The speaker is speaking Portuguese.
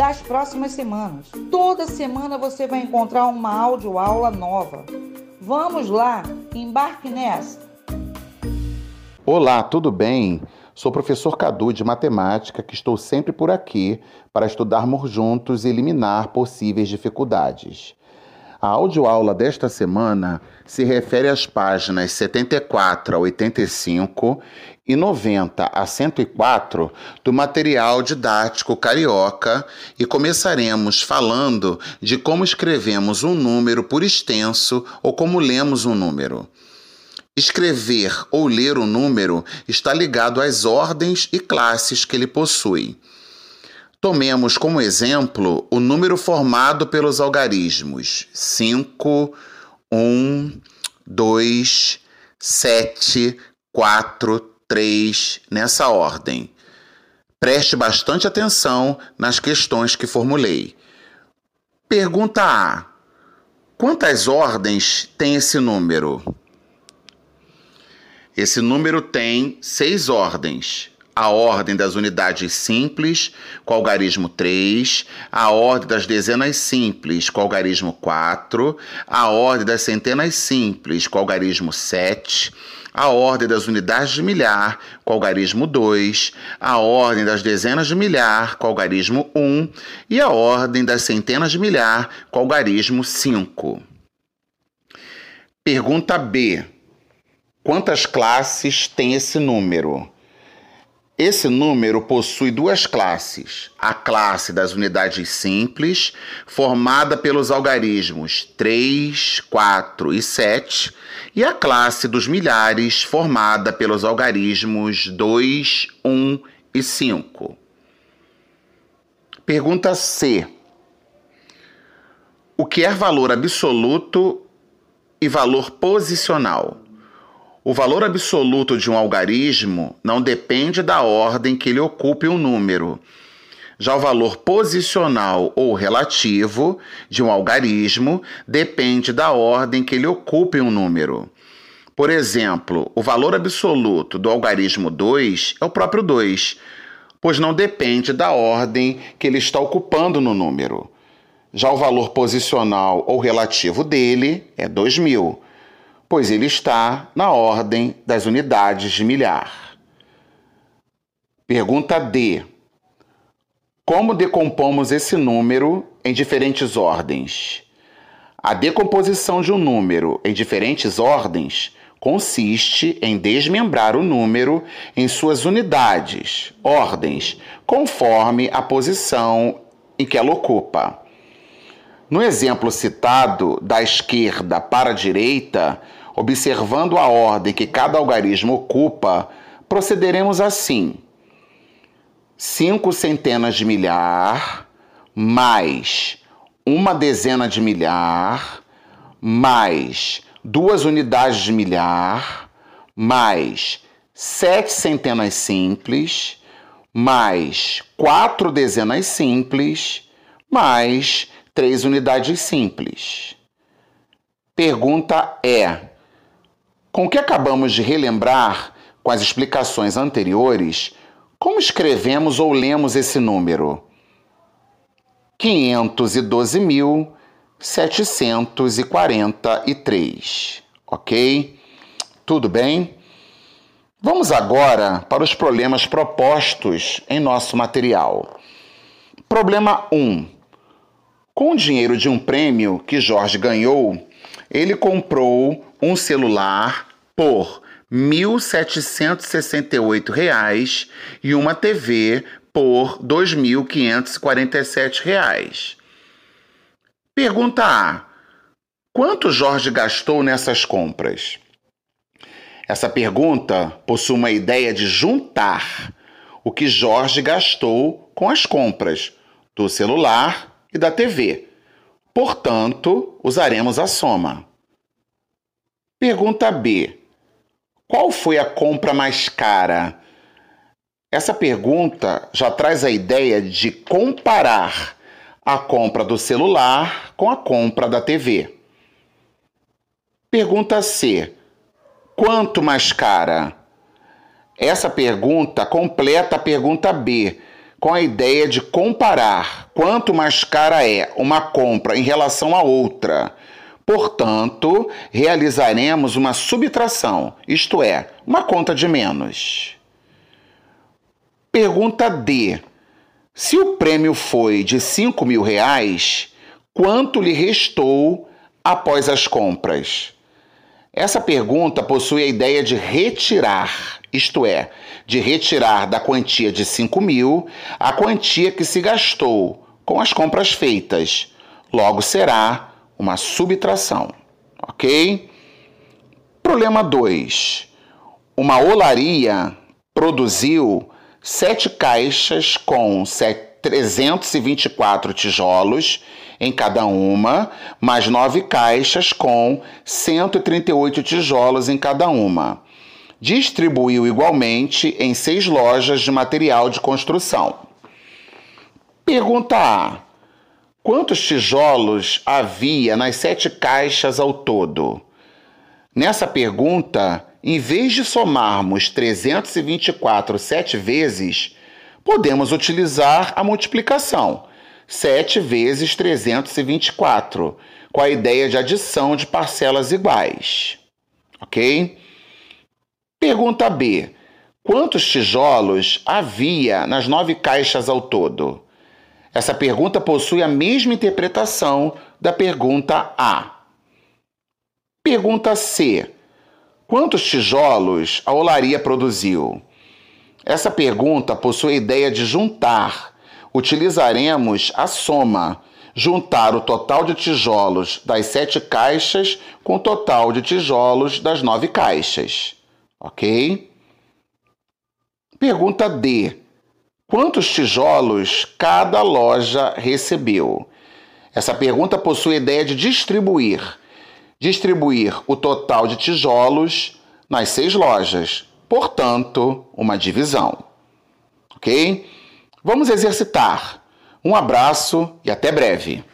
das próximas semanas. Toda semana você vai encontrar uma aula nova. Vamos lá, embarque nessa! Olá, tudo bem? Sou professor Cadu de Matemática, que estou sempre por aqui para estudarmos juntos e eliminar possíveis dificuldades. A audioaula desta semana se refere às páginas 74 a 85 e 90 a 104 do material didático carioca e começaremos falando de como escrevemos um número por extenso ou como lemos um número. Escrever ou ler um número está ligado às ordens e classes que ele possui. Tomemos como exemplo o número formado pelos algarismos 5, 1, 2, 7, 4, 3, nessa ordem. Preste bastante atenção nas questões que formulei. Pergunta A: Quantas ordens tem esse número? Esse número tem seis ordens a ordem das unidades simples, com algarismo 3, a ordem das dezenas simples, com algarismo 4, a ordem das centenas simples, com algarismo 7, a ordem das unidades de milhar, com algarismo 2, a ordem das dezenas de milhar, com algarismo 1 e a ordem das centenas de milhar, com algarismo 5. Pergunta B. Quantas classes tem esse número? Esse número possui duas classes: a classe das unidades simples, formada pelos algarismos 3, 4 e 7, e a classe dos milhares, formada pelos algarismos 2, 1 e 5. Pergunta C. O que é valor absoluto e valor posicional? O valor absoluto de um algarismo não depende da ordem que ele ocupe um número. Já o valor posicional ou relativo de um algarismo depende da ordem que ele ocupe um número. Por exemplo, o valor absoluto do algarismo 2 é o próprio 2, pois não depende da ordem que ele está ocupando no número. Já o valor posicional ou relativo dele é 2000 pois ele está na ordem das unidades de milhar. Pergunta D. Como decompomos esse número em diferentes ordens? A decomposição de um número em diferentes ordens consiste em desmembrar o número em suas unidades, ordens, conforme a posição em que ela ocupa. No exemplo citado, da esquerda para a direita, observando a ordem que cada algarismo ocupa, procederemos assim: cinco centenas de milhar, mais uma dezena de milhar, mais duas unidades de milhar, mais sete centenas simples, mais quatro dezenas simples, mais três unidades simples. Pergunta é: com o que acabamos de relembrar com as explicações anteriores, como escrevemos ou lemos esse número? 512.743, ok? Tudo bem? Vamos agora para os problemas propostos em nosso material. Problema 1. Com o dinheiro de um prêmio que Jorge ganhou, ele comprou um celular por R$ 1.768 e uma TV por R$ 2.547. Pergunta A: Quanto Jorge gastou nessas compras? Essa pergunta possui uma ideia de juntar o que Jorge gastou com as compras do celular e da TV. Portanto, usaremos a soma. Pergunta B: Qual foi a compra mais cara? Essa pergunta já traz a ideia de comparar a compra do celular com a compra da TV. Pergunta C: Quanto mais cara? Essa pergunta completa a pergunta B, com a ideia de comparar quanto mais cara é uma compra em relação a outra. Portanto, realizaremos uma subtração, isto é, uma conta de menos. Pergunta D. Se o prêmio foi de 5 mil reais, quanto lhe restou após as compras? Essa pergunta possui a ideia de retirar isto é, de retirar da quantia de 5 mil a quantia que se gastou com as compras feitas. Logo será uma subtração. Ok? Problema 2. Uma olaria produziu sete caixas com 324 tijolos em cada uma, mais nove caixas com 138 tijolos em cada uma distribuiu igualmente em seis lojas de material de construção. Pergunta A: Quantos tijolos havia nas sete caixas ao todo? Nessa pergunta, em vez de somarmos 324 sete vezes, podemos utilizar a multiplicação. 7 vezes 324, com a ideia de adição de parcelas iguais. Ok? Pergunta B. Quantos tijolos havia nas nove caixas ao todo? Essa pergunta possui a mesma interpretação da pergunta A. Pergunta C. Quantos tijolos a olaria produziu? Essa pergunta possui a ideia de juntar. Utilizaremos a soma, juntar o total de tijolos das sete caixas com o total de tijolos das nove caixas ok? Pergunta D. Quantos tijolos cada loja recebeu? Essa pergunta possui a ideia de distribuir. Distribuir o total de tijolos nas seis lojas. Portanto, uma divisão. Ok? Vamos exercitar. Um abraço e até breve.